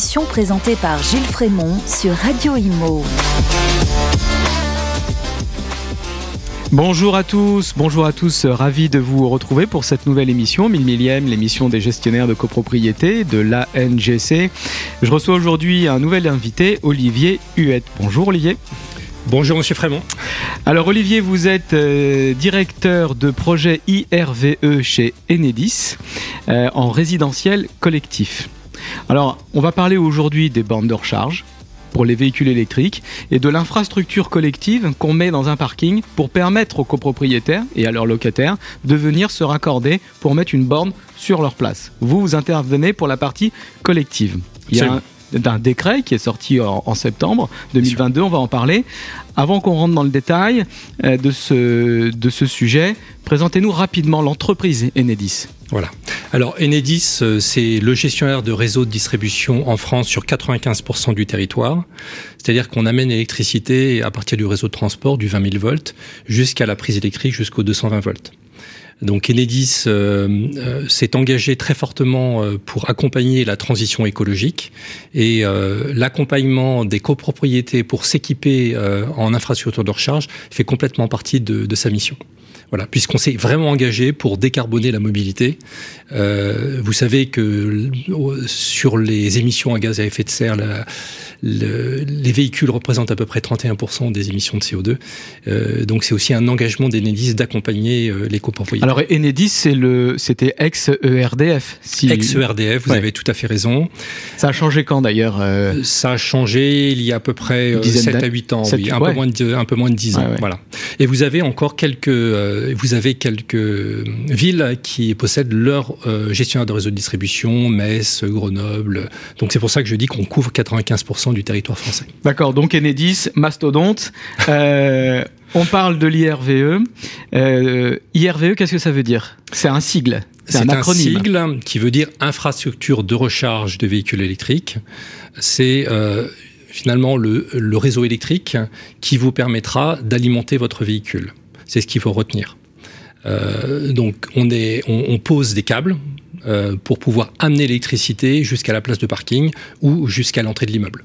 émission présentée par Gilles Frémont sur Radio Imo. Bonjour à tous, bonjour à tous, ravi de vous retrouver pour cette nouvelle émission, 1000 millième, l'émission des gestionnaires de copropriété de l'ANGC. Je reçois aujourd'hui un nouvel invité, Olivier Huette. Bonjour Olivier. Bonjour Monsieur Frémont. Alors Olivier, vous êtes euh, directeur de projet IRVE chez Enedis euh, en résidentiel collectif. Alors on va parler aujourd'hui des bandes de recharge, pour les véhicules électriques et de l'infrastructure collective qu'on met dans un parking pour permettre aux copropriétaires et à leurs locataires de venir se raccorder pour mettre une borne sur leur place. Vous, vous intervenez pour la partie collective. Il y a un, un décret qui est sorti en, septembre 2022, on va en parler. Avant qu'on rentre dans le détail euh, de, ce, de ce sujet, présentez-nous rapidement l'entreprise Enedis. Voilà. Alors Enedis, euh, c'est le gestionnaire de réseau de distribution en France sur 95% du territoire. C'est-à-dire qu'on amène l'électricité à partir du réseau de transport du 20 000 volts jusqu'à la prise électrique jusqu'au 220 volts. Donc Enedis euh, euh, s'est engagé très fortement euh, pour accompagner la transition écologique et l'accompagnement des copropriétés pour s'équiper en infrastructure de recharge fait complètement partie de, sa mission. Voilà, puisqu'on s'est vraiment engagé pour décarboner la mobilité. Vous savez que sur les émissions à gaz à effet de serre, les véhicules représentent à peu près 31% des émissions de CO2. Euh, donc c'est aussi un engagement d'Enedis d'accompagner les copropriétaires. Alors Enedis, c'est le, c'était ex-ERDF. Si... Ex-ERDF, vous avez tout à fait raison. Ça a changé quand d'ailleurs euh... Ça a changé il y a à peu près 7 à 8 ans, oui, un, peu moins de, un peu moins de 10 ans. Voilà. Et vous avez encore quelques, euh, vous avez quelques villes qui possèdent leur euh, gestionnaire de réseau de distribution, Metz, Grenoble. Donc c'est pour ça que je dis qu'on couvre 95% du territoire français. D'accord, donc Enedis, mastodonte. On parle de l'IRVE. Euh, IRVE, qu'est-ce que ça veut dire? C'est un sigle. C'est un, un, sigle qui veut dire infrastructure de recharge de véhicules électriques. C'est euh, finalement le, le, réseau électrique qui vous permettra d'alimenter votre véhicule. C'est ce qu'il faut retenir. Euh, donc on, est, on, on, pose des câbles euh, pour pouvoir amener l'électricité jusqu'à la place de parking ou jusqu'à l'entrée de l'immeuble.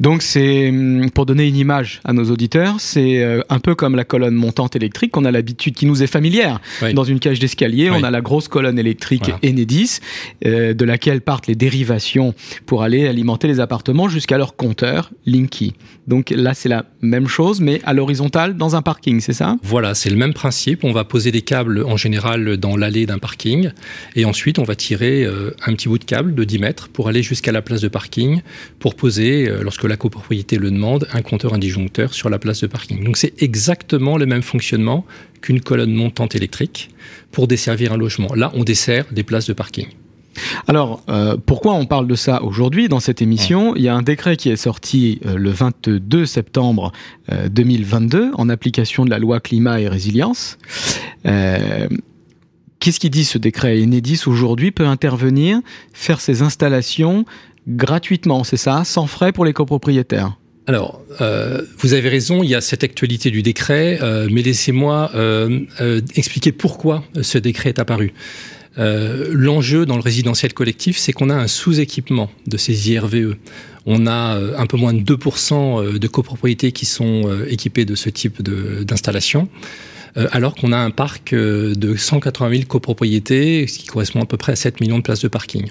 Donc c'est hum, pour donner une image à nos auditeurs, c'est euh, un peu comme la colonne montante électrique qu'on a l'habitude, qui nous est familière. Oui. Dans une cage d'escalier, oui. on a la grosse colonne électrique voilà. Enedis, euh, de laquelle partent les dérivations pour aller alimenter les appartements jusqu'à leur compteur Linky. Donc là, c'est la même chose, mais à l'horizontale dans un parking, c'est ça? Voilà, c'est le même principe. On va poser des câbles en général dans l'allée d'un parking, et ensuite on va tirer euh, un petit bout de câble de 10 mètres pour aller jusqu'à la place de parking pour poser euh, lorsque la copropriété le demande, un compteur, un disjoncteur sur la place de parking. Donc c'est exactement le même fonctionnement qu'une colonne montante électrique pour desservir un logement. Là, on dessert des places de parking. Alors, euh, pourquoi on parle de ça aujourd'hui dans cette émission? Il y a un décret qui est sorti euh, le 22 septembre euh, 2022 en application de la loi climat et résilience. Qu'est-ce qui dit ce décret? Enedis aujourd'hui peut intervenir, faire ses installations gratuitement, c'est ça, sans frais pour les copropriétaires alors, euh, vous avez raison, il y a cette actualité du décret, euh, mais laissez-moi euh, expliquer pourquoi ce décret est apparu. L'enjeu dans le résidentiel collectif, c'est qu'on a un sous-équipement de ces IRVE. On a un peu moins de 2% de copropriétés qui sont équipées de ce type d'installation. Alors qu'on a un parc de 180 000 copropriétés, ce qui correspond à peu près à 7 millions de places de parking.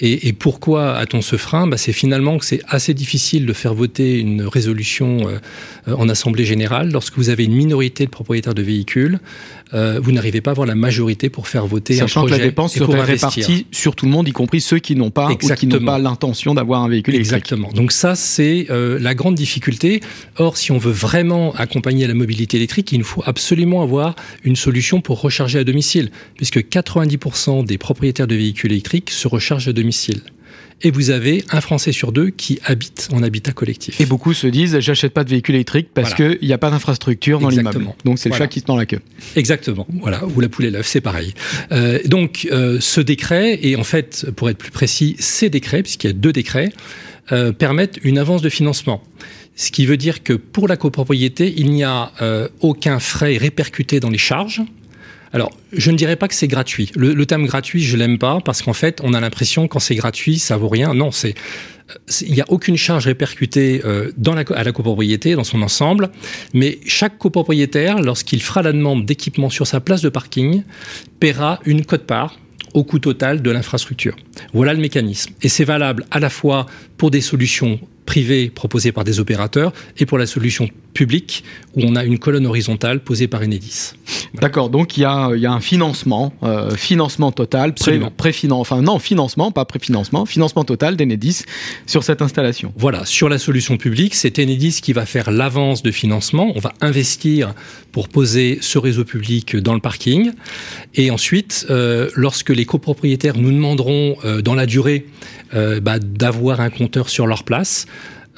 Et, pourquoi a-t-on ce frein? Bah, C'est finalement que c'est assez difficile de faire voter une résolution euh, en Assemblée générale lorsque vous avez une minorité de propriétaires de véhicules. Euh, vous n'arrivez pas à avoir la majorité pour faire voter Sachant un projet que la dépense serait répartie sur tout le monde, y compris ceux qui n'ont pas Exactement. ou qui n'ont pas l'intention d'avoir un véhicule électrique. Exactement. Donc ça, c'est euh, la grande difficulté. Or, si on veut vraiment accompagner la mobilité électrique, il nous faut absolument avoir une solution pour recharger à domicile, puisque 90% des propriétaires de véhicules électriques se rechargent à domicile et vous avez un Français sur deux qui habite en habitat collectif. Et beaucoup se disent j'achète pas de véhicule électrique parce voilà. qu'il n'y a pas d'infrastructure dans l'immeuble. Donc c'est le voilà. chat qui se tend la queue. Exactement. Voilà. Ou la poule et l'œuf, c'est pareil. Euh, donc euh, ce décret et en fait, pour être plus précis, ces décrets, puisqu'il y a deux décrets, euh, permettent une avance de financement. Ce qui veut dire que pour la copropriété, il n'y a aucun frais répercuté dans les charges Alors, je ne dirais pas que c'est gratuit. Le, terme gratuit, je l'aime pas parce qu'en fait, on a l'impression quand c'est gratuit, ça vaut rien. Non, c'est il n'y a aucune charge répercutée euh, à la copropriété dans son ensemble, mais chaque copropriétaire, lorsqu'il fera la demande d'équipement sur sa place de parking, paiera une cote-part au coût total de l'infrastructure. Voilà le mécanisme. Et c'est valable à la fois pour des solutions privées proposées par des opérateurs et pour la solution publique où on a une colonne horizontale posée par Enedis. D'accord, donc il y a, y a, un financement, euh, financement total, préfinancement, enfin non, financement, pas préfinancement, financement total d'Enedis sur cette installation. Voilà, sur la solution publique, c'est Enedis qui va faire l'avance de financement, on va investir pour poser ce réseau public dans le parking, et ensuite, euh, lorsque les copropriétaires nous demanderont euh, dans la durée bah, d'avoir un compteur sur leur place,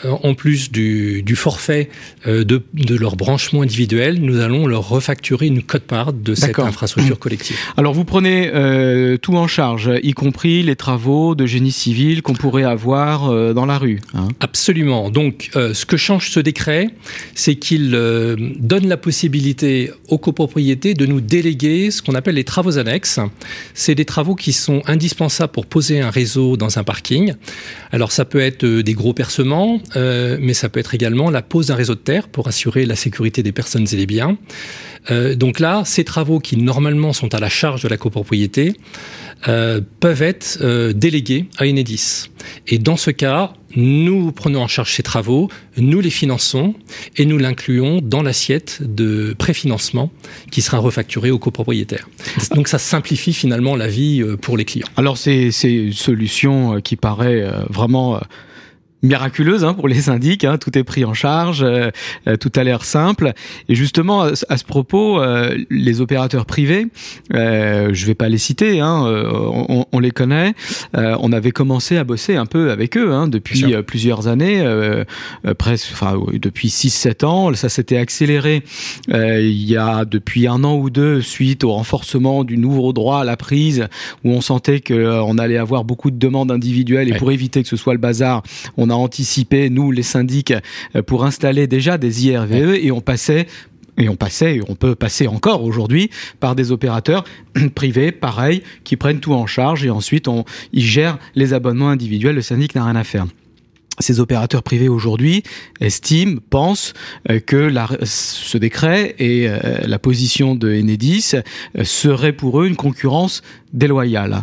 en plus du, du forfait euh, de, de, leur branchement individuel, nous allons leur refacturer une cote-part de cette infrastructure collective. Alors vous prenez euh, tout en charge, y compris les travaux de génie civil qu'on pourrait avoir euh, dans la rue. Hein Absolument. Donc euh, ce que change ce décret, c'est qu'il euh, donne la possibilité aux copropriétés de nous déléguer ce qu'on appelle les travaux annexes. C'est des travaux qui sont indispensables pour poser un réseau dans un parking. Alors ça peut être des gros percements, euh, mais ça peut être également la pose d'un réseau de terre pour assurer la sécurité des personnes et des biens. Euh, donc là, ces travaux qui normalement sont à la charge de la copropriété euh, peuvent être délégués à Enedis. Et dans ce cas, nous prenons en charge ces travaux, nous les finançons et nous l'incluons dans l'assiette de préfinancement qui sera refacturée aux copropriétaires. Donc ça simplifie finalement la vie pour les clients. Alors c'est une solution qui paraît vraiment miraculeuse hein, pour les syndics, hein, tout est pris en charge, euh, euh, tout a l'air simple. Et justement, à, ce propos, euh, les opérateurs privés, euh, je vais pas les citer, hein, euh, on, on, les connaît, euh, on avait commencé à bosser un peu avec eux hein, depuis plusieurs années, presque, enfin depuis 6-7 ans, ça s'était accéléré il y a depuis un an ou deux suite au renforcement du nouveau droit à la prise, où on sentait qu'on allait avoir beaucoup de demandes individuelles et ouais. pour éviter que ce soit le bazar, on a anticipé, nous les syndics, euh, pour installer déjà des IRVE et on passait et on passait, et on peut passer encore aujourd'hui, par des opérateurs privés, pareil, qui prennent tout en charge et ensuite on, ils gèrent les abonnements individuels. Le syndic n'a rien à faire ces opérateurs privés aujourd'hui estiment, pensent euh, que la, ce décret et euh, la position de Enedis euh, serait pour eux une concurrence déloyale.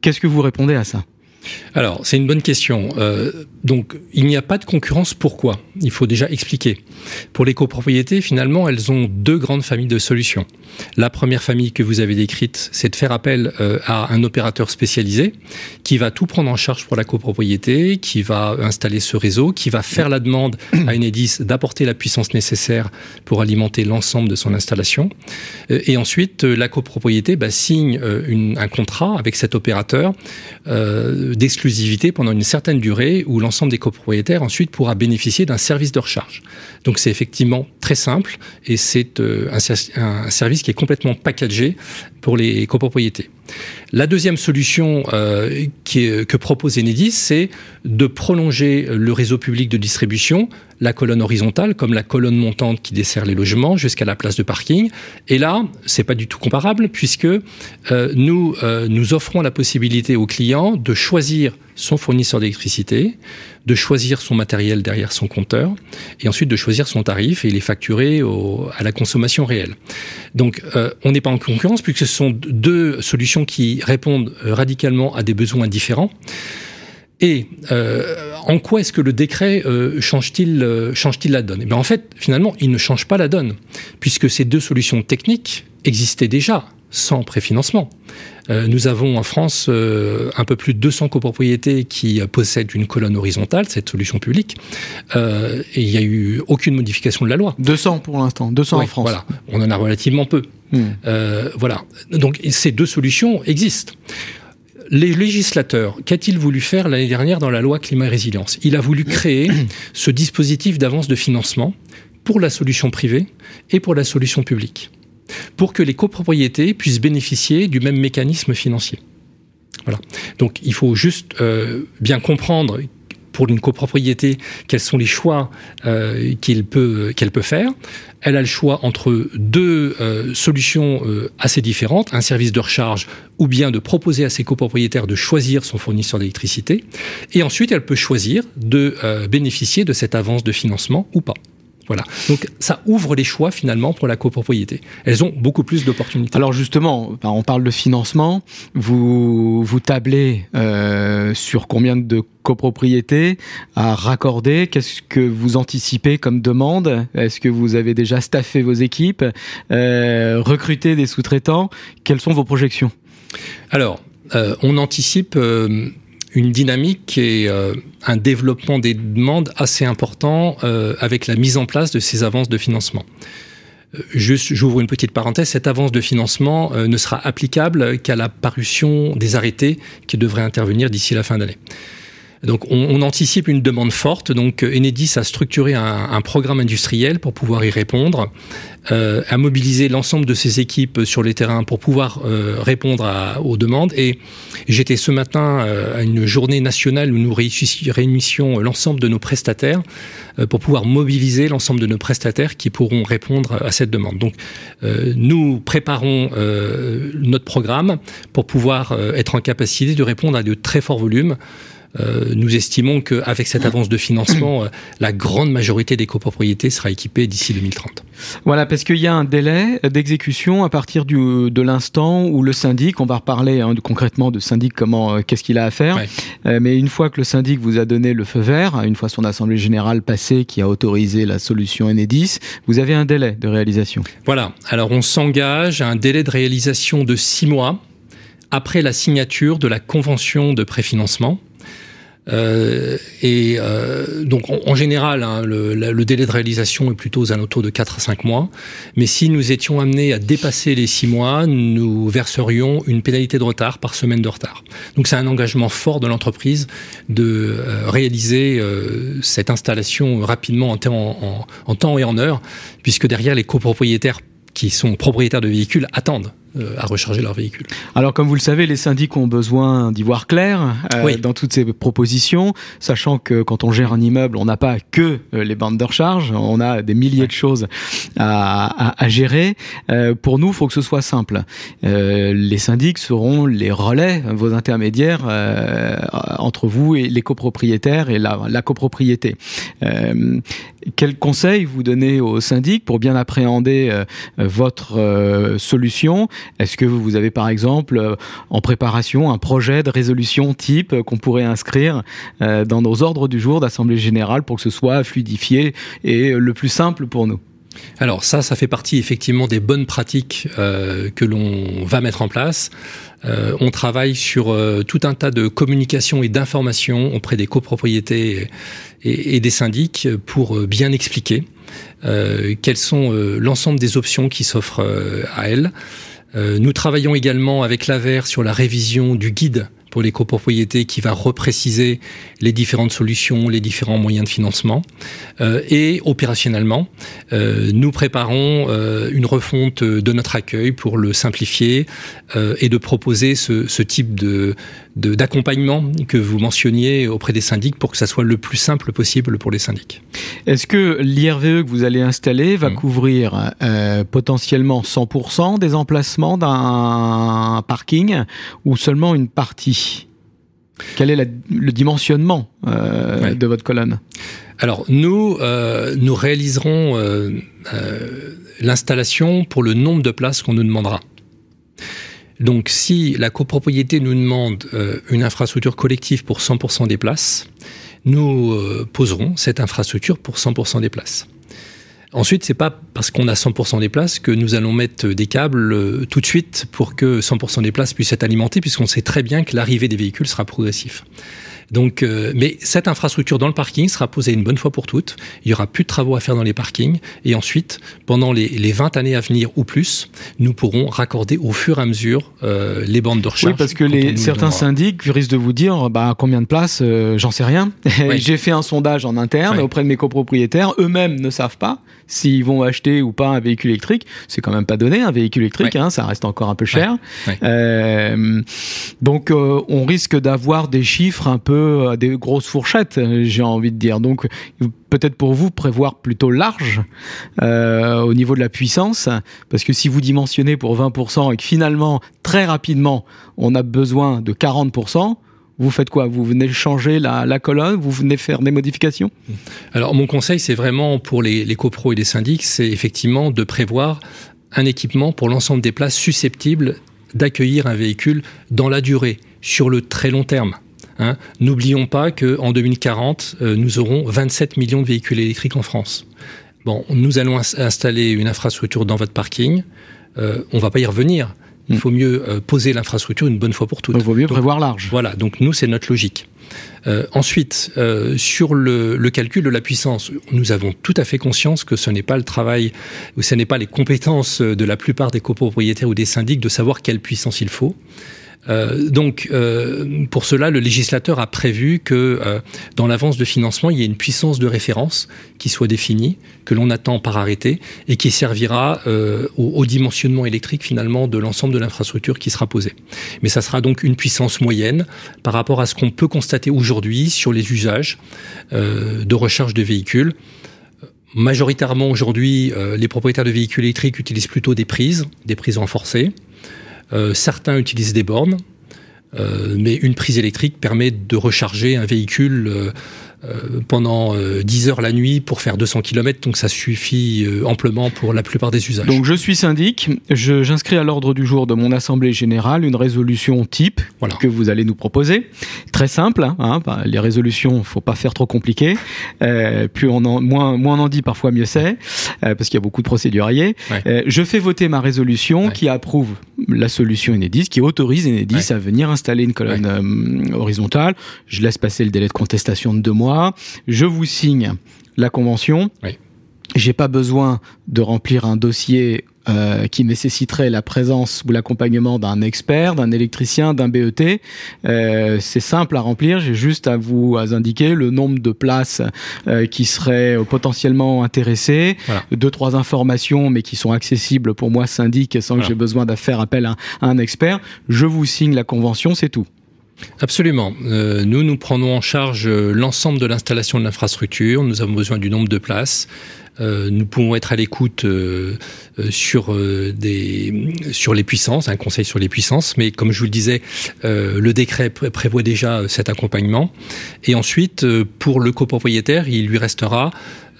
Qu'est-ce que vous répondez à ça? Alors, c'est une bonne question. Euh, donc, il n'y a pas de concurrence. Pourquoi? Il faut déjà expliquer. Pour les copropriétés, finalement, elles ont deux grandes familles de solutions. La première famille que vous avez décrite, c'est de faire appel euh, à un opérateur spécialisé qui va tout prendre en charge pour la copropriété, qui va installer ce réseau, qui va faire la demande à Enedis d'apporter la puissance nécessaire pour alimenter l'ensemble de son installation. Euh, et ensuite, la copropriété bah, signe un contrat avec cet opérateur d'exclusivité pendant une certaine durée où l'ensemble des copropriétaires ensuite pourra bénéficier d'un service de recharge. Donc c'est effectivement très simple et c'est euh, un, service qui est complètement packagé pour les copropriétés. La deuxième solution euh, que propose Enedis, c'est de prolonger le réseau public de distribution, la colonne horizontale comme la colonne montante qui dessert les logements jusqu'à la place de parking. Et là, c'est pas du tout comparable puisque euh, nous euh, nous offrons la possibilité aux clients de choisir son fournisseur d'électricité, de choisir son matériel derrière son compteur et ensuite de choisir son tarif et les facturer au, à la consommation réelle. Donc euh, on n'est pas en concurrence puisque ce sont deux solutions qui répondent radicalement à des besoins différents. Et euh, en quoi est-ce que le décret euh, change-t-il euh, change-t-il la donne? Et eh bien En fait, finalement, il ne change pas la donne, puisque ces deux solutions techniques existaient déjà sans préfinancement. Nous avons en France un peu plus de 200 copropriétés qui possèdent une colonne horizontale, cette solution publique, et il n'y a eu aucune modification de la loi. 200 pour l'instant, 200 oui, en France. Voilà, on en a relativement peu. Hmm. Voilà, donc ces deux solutions existent. Les législateurs, qu'a-t-il voulu faire l'année dernière dans la loi climat et résilience? Il a voulu créer ce dispositif d'avance de financement pour la solution privée et pour la solution publique pour que les copropriétés puissent bénéficier du même mécanisme financier. Voilà. Donc il faut juste euh, bien comprendre pour une copropriété, quels sont les choix euh, qu'elle peut faire. Elle a le choix entre deux euh, solutions euh, assez différentes, un service de recharge ou bien de proposer à ses copropriétaires de choisir son fournisseur d'électricité. Et ensuite, elle peut choisir de bénéficier de cette avance de financement ou pas. Voilà. Donc ça ouvre les choix finalement pour la copropriété. Elles ont beaucoup plus d'opportunités. Alors justement, on parle de financement. Vous vous tablez euh, sur combien de copropriétés à raccorder Qu'est-ce que vous anticipez comme demande? Est-ce que vous avez déjà staffé vos équipes, euh, recruté des sous-traitants? Quelles sont vos projections? Alors, euh, on anticipe euh, une dynamique et euh, un développement des demandes assez important euh, avec la mise en place de ces avances de financement. Euh, j'ouvre une petite parenthèse, cette avance de financement ne sera applicable qu'à la parution des arrêtés qui devraient intervenir d'ici la fin d'année. Donc on, on, anticipe une demande forte. Donc Enedis a structuré un, programme industriel pour pouvoir y répondre, euh, a mobilisé l'ensemble de ses équipes sur les terrains pour pouvoir euh, répondre aux demandes. Et j'étais ce matin euh, à une journée nationale où nous réunissions l'ensemble de nos prestataires euh, pour pouvoir mobiliser l'ensemble de nos prestataires qui pourront répondre à cette demande. Donc euh, nous préparons notre programme pour pouvoir être en capacité de répondre à de très forts volumes. Euh, nous estimons qu'avec cette avance de financement, euh, la grande majorité des copropriétés sera équipée d'ici 2030. Voilà, parce qu'il y a un délai d'exécution à partir du, de l'instant où le syndic, on va reparler hein, concrètement de syndic, comment, euh, qu'est-ce qu'il a à faire, ouais. mais une fois que le syndic vous a donné le feu vert, une fois son assemblée générale passée qui a autorisé la solution Enedis, vous avez un délai de réalisation. Voilà, alors on s'engage à un délai de réalisation de six mois après la signature de la convention de préfinancement. Euh, et euh, donc en, général, hein, le, délai de réalisation est plutôt aux alentours de 4 à 5 mois. Mais si nous étions amenés à dépasser les 6 mois, nous verserions une pénalité de retard par semaine de retard. Donc c'est un engagement fort de l'entreprise de euh, réaliser euh, cette installation rapidement en, temps et en heure, puisque derrière les copropriétaires qui sont propriétaires de véhicules attendent à recharger leur véhicule. Alors comme vous le savez, les syndics ont besoin d'y voir clair euh, oui. dans toutes ces propositions, sachant que quand on gère un immeuble, on n'a pas que euh, les bandes de recharge, on a des milliers ouais. de choses à, à, à gérer. Euh, pour nous, il faut que ce soit simple. Euh, les syndics seront les relais, vos intermédiaires euh, entre vous et les copropriétaires et la, la copropriété. quel conseil vous donnez aux syndics pour bien appréhender votre solution est-ce que vous avez par exemple euh, en préparation un projet de résolution type euh, qu'on pourrait inscrire euh, dans nos ordres du jour d'Assemblée générale pour que ce soit fluidifié et le plus simple pour nous? Alors ça, ça fait partie effectivement des bonnes pratiques que l'on va mettre en place. On travaille sur tout un tas de communications et d'informations auprès des copropriétés et, des syndics pour bien expliquer quelles sont l'ensemble des options qui s'offrent à elles. Euh, nous travaillons également avec l'AVER sur la révision du guide pour les copropriétés qui va repréciser les différentes solutions, les différents moyens de financement. Euh, et opérationnellement, euh, nous préparons euh, une refonte de notre accueil pour le simplifier et de proposer ce, ce type de d'accompagnement que vous mentionniez auprès des syndics pour que ça soit le plus simple possible pour les syndics. Est-ce que l'IRVE que vous allez installer va mmh. couvrir euh, potentiellement 100% des emplacements d'un parking ou seulement une partie? Quel est la, le dimensionnement euh, ouais. de votre colonne? Alors nous, euh, nous réaliserons euh, l'installation pour le nombre de places qu'on nous demandera. Donc si la copropriété nous demande une infrastructure collective pour 100% des places, nous poserons cette infrastructure pour 100% des places. Ensuite, c'est pas parce qu'on a 100% des places que nous allons mettre des câbles euh, tout de suite pour que 100% des places puissent être alimentées, puisqu'on sait très bien que l'arrivée des véhicules sera progressif. Donc, euh, mais cette infrastructure dans le parking sera posée une bonne fois pour toutes. Il y aura plus de travaux à faire dans les parkings. Et ensuite, pendant les, les 20 années à venir ou plus, nous pourrons raccorder au fur et à mesure euh, les bandes de recharge. Oui, parce que les, certains syndics risquent de vous dire, bah, combien de places, euh, j'en sais rien. Oui. J'ai fait un sondage en interne oui. auprès de mes copropriétaires. Eux-mêmes ne savent pas s'ils vont acheter ou pas un véhicule électrique. C'est quand même pas donné, un véhicule électrique. Hein, ça reste encore un peu cher. Donc, on risque d'avoir des chiffres un peu à des grosses fourchettes, j'ai envie de dire. Donc peut-être pour vous prévoir plutôt large euh, au niveau de la puissance, parce que si vous dimensionnez pour 20% et que finalement très rapidement on a besoin de 40%, vous faites quoi? Vous venez changer la, colonne? Vous venez faire des modifications? Alors mon conseil, c'est vraiment pour les, les copros et les syndics, c'est effectivement de prévoir un équipement pour l'ensemble des places susceptibles d'accueillir un véhicule dans la durée, sur le très long terme. Hein. N'oublions pas qu'en 2040, euh, nous aurons 27 millions de véhicules électriques en France. Bon, nous allons installer une infrastructure dans votre parking. Euh, on va pas y revenir. Il hmm. faut mieux euh, poser l'infrastructure une bonne fois pour toutes. Il vaut mieux prévoir large. Voilà, donc nous, c'est notre logique. Euh, ensuite, euh, sur le, le, calcul de la puissance, nous avons tout à fait conscience que ce n'est pas le travail, ou ce n'est pas les compétences de la plupart des copropriétaires ou des syndics de savoir quelle puissance il faut. Euh, donc, euh, pour cela, le législateur a prévu que euh, dans l'avance de financement, il y ait une puissance de référence qui soit définie, que l'on attend par arrêté, et qui servira au, au, dimensionnement électrique finalement de l'ensemble de l'infrastructure qui sera posée. Mais ça sera donc une puissance moyenne par rapport à ce qu'on peut constater aujourd'hui sur les usages de recharge de véhicules. Majoritairement aujourd'hui, les propriétaires de véhicules électriques utilisent plutôt des prises, des prises renforcées. Euh, certains utilisent des bornes, euh, mais une prise électrique permet de recharger un véhicule euh, pendant 10 euh, heures la nuit pour faire 200 km, donc ça suffit euh, amplement pour la plupart des usages. Donc je suis syndic, j'inscris à l'ordre du jour de mon assemblée générale une résolution type voilà. que vous allez nous proposer. Très simple, hein, hein bah, les résolutions, faut pas faire trop compliqué. Euh, plus on en, moins, moins on en dit, parfois mieux c'est, euh, parce qu'il y a beaucoup de procéduriers. Ouais. Euh, je fais voter ma résolution ouais. qui approuve la solution Enedis, qui autorise Enedis ouais. à venir installer une colonne horizontale. Je laisse passer le délai de contestation de deux mois je vous signe la convention. Oui. J'ai pas besoin de remplir un dossier euh, qui nécessiterait la présence ou l'accompagnement d'un expert, d'un électricien, d'un BET. Euh, c'est simple à remplir. J'ai juste à vous à indiquer le nombre de places euh, qui seraient potentiellement intéressées, voilà. deux trois informations, mais qui sont accessibles pour moi syndic sans voilà. que j'ai besoin de faire appel à, à un expert. Je vous signe la convention, c'est tout. Absolument. Euh, nous, nous prenons en charge euh, l'ensemble de l'installation de l'infrastructure. Nous avons besoin du nombre de places. Euh, nous pouvons être à l'écoute euh, euh sur des sur les puissances, un conseil sur les puissances, mais comme je vous le disais, euh, le décret pr prévoit déjà cet accompagnement. Et ensuite, pour le copropriétaire, il lui restera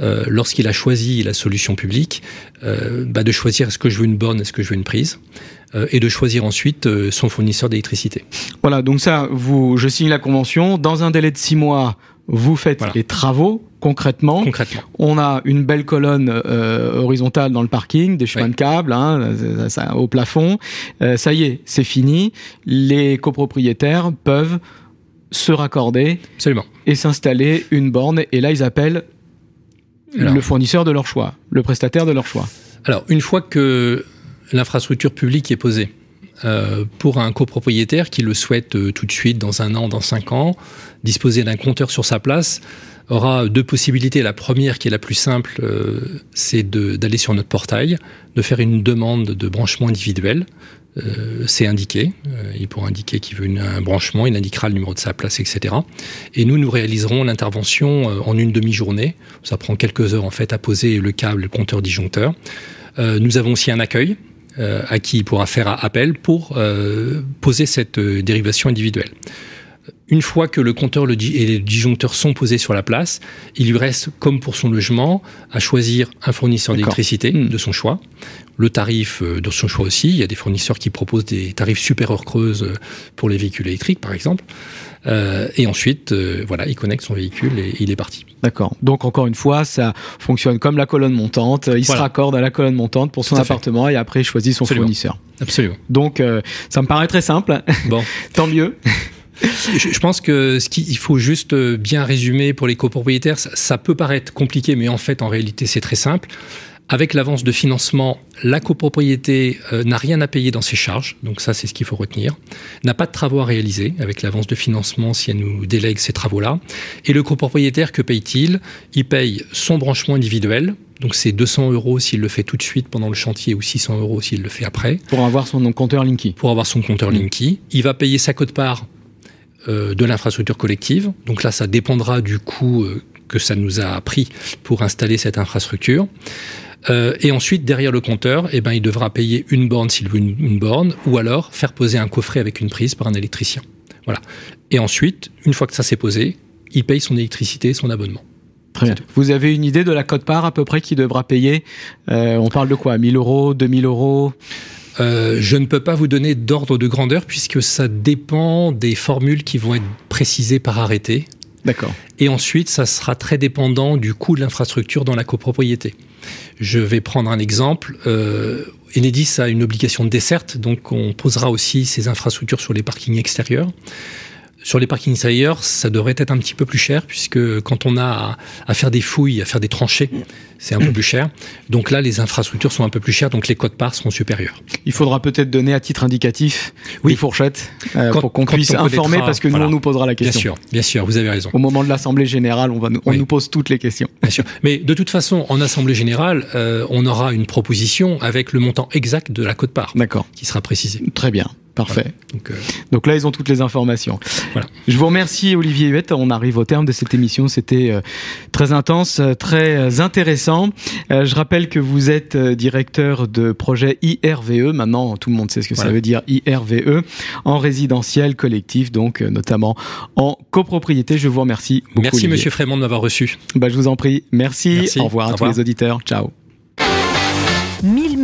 euh, lorsqu'il a choisi la solution publique, euh, bah de choisir est-ce que je veux une borne, est-ce que je veux une prise, euh, et de choisir ensuite son fournisseur d'électricité. Voilà, donc ça, vous, je signe la convention. Dans un délai de six mois, vous faites voilà. les travaux concrètement. concrètement. On a une belle colonne euh, horizontale dans le parking, des chemins oui. de câbles hein, ça, ça, au plafond. Euh, ça y est, c'est fini. Les copropriétaires peuvent se raccorder Absolument. et s'installer une borne. Et là, ils appellent Alors. le fournisseur de leur choix, le prestataire de leur choix. Alors, une fois que l'infrastructure publique est posée, euh, pour un copropriétaire qui le souhaite euh, tout de suite, dans un an, dans cinq ans, disposer d'un compteur sur sa place, aura deux possibilités. La première, qui est la plus simple, euh, c'est d'aller sur notre portail, de faire une demande de branchement individuel. C'est indiqué. Il pourra indiquer qu'il veut un branchement, il indiquera le numéro de sa place, etc. Et nous, nous réaliserons l'intervention en une demi-journée. Ça prend quelques heures en fait à poser le câble, le compteur disjoncteur. Nous avons aussi un accueil à qui il pourra faire appel pour euh, poser cette euh, dérivation individuelle. Une fois que le compteur et le disjoncteur sont posés sur la place, il lui reste, comme pour son logement, à choisir un fournisseur d'électricité mmh. de son choix, le tarif de son choix aussi. Il y a des fournisseurs qui proposent des tarifs super heures creuses pour les véhicules électriques, par exemple. Euh, et ensuite, euh, voilà, il connecte son véhicule et il est parti. D'accord. Donc encore une fois, ça fonctionne comme la colonne montante. Il voilà. se raccorde à la colonne montante pour son appartement et après il choisit son Absolument. fournisseur. Absolument. Donc euh, ça me paraît très simple. Bon, tant mieux. Je pense que ce qu'il faut juste bien résumer pour les copropriétaires, ça, ça peut paraître compliqué, mais en fait, en réalité, c'est très simple. Avec l'avance de financement, la copropriété euh, n'a rien à payer dans ses charges, donc ça c'est ce qu'il faut retenir, n'a pas de travaux à réaliser avec l'avance de financement si elle nous délègue ces travaux-là. Et le copropriétaire, que paye-t-il? Il paye son branchement individuel, donc c'est 200 euros s'il le fait tout de suite pendant le chantier ou 600 euros s'il le fait après. Pour avoir son compteur Linky. Pour avoir son compteur mmh. Linky. Il va payer sa cote-part de l'infrastructure collective. Donc là, ça dépendra du coût que ça nous a pris pour installer cette infrastructure. Euh, et ensuite, derrière le compteur, eh ben, il devra payer une borne s'il veut une, borne, ou alors faire poser un coffret avec une prise par un électricien. Voilà. Et ensuite, une fois que ça s'est posé, il paye son électricité son abonnement. Très bien. Vous avez une idée de la cote-part à peu près qu'il devra payer euh, On parle de quoi? 1000 euros 2000 euros? Euh, je ne peux pas vous donner d'ordre de grandeur puisque ça dépend des formules qui vont être précisées par arrêté. D'accord. Et ensuite, ça sera très dépendant du coût de l'infrastructure dans la copropriété. Je vais prendre un exemple. Euh, Enedis a une obligation de desserte, donc on posera aussi ces infrastructures sur les parkings extérieurs. Sur les parkings ailleurs, ça devrait être un petit peu plus cher puisque quand on a à, faire des fouilles, à faire des tranchées, c'est un peu plus cher. Donc là, les infrastructures sont un peu plus chères, donc les codes parts seront supérieurs. Il faudra peut-être donner à titre indicatif oui. des fourchettes euh, pour qu'on puisse informer parce que nous, on nous posera la question. Bien sûr, bien sûr, vous avez raison. Au moment de l'Assemblée Générale, on, va nous, on nous pose toutes les questions. Bien sûr. Mais de toute façon, en Assemblée Générale, euh, on aura une proposition avec le montant exact de la cote part. D'accord. Qui sera précisé. Très bien. Parfait. Donc, euh, Donc, là, ils ont toutes les informations. Voilà. Je vous remercie, Olivier Huette. On arrive au terme de cette émission. C'était euh, très intense, euh, très intéressant. je rappelle que vous êtes directeur de projet IRVE. Maintenant, tout le monde sait ce que ça veut dire IRVE en résidentiel collectif, donc notamment en copropriété. Je vous remercie beaucoup. Merci, Monsieur Frémont, de m'avoir reçu. Bah, je vous en prie. Merci. Merci. Au revoir à tous les auditeurs. Ciao. Mille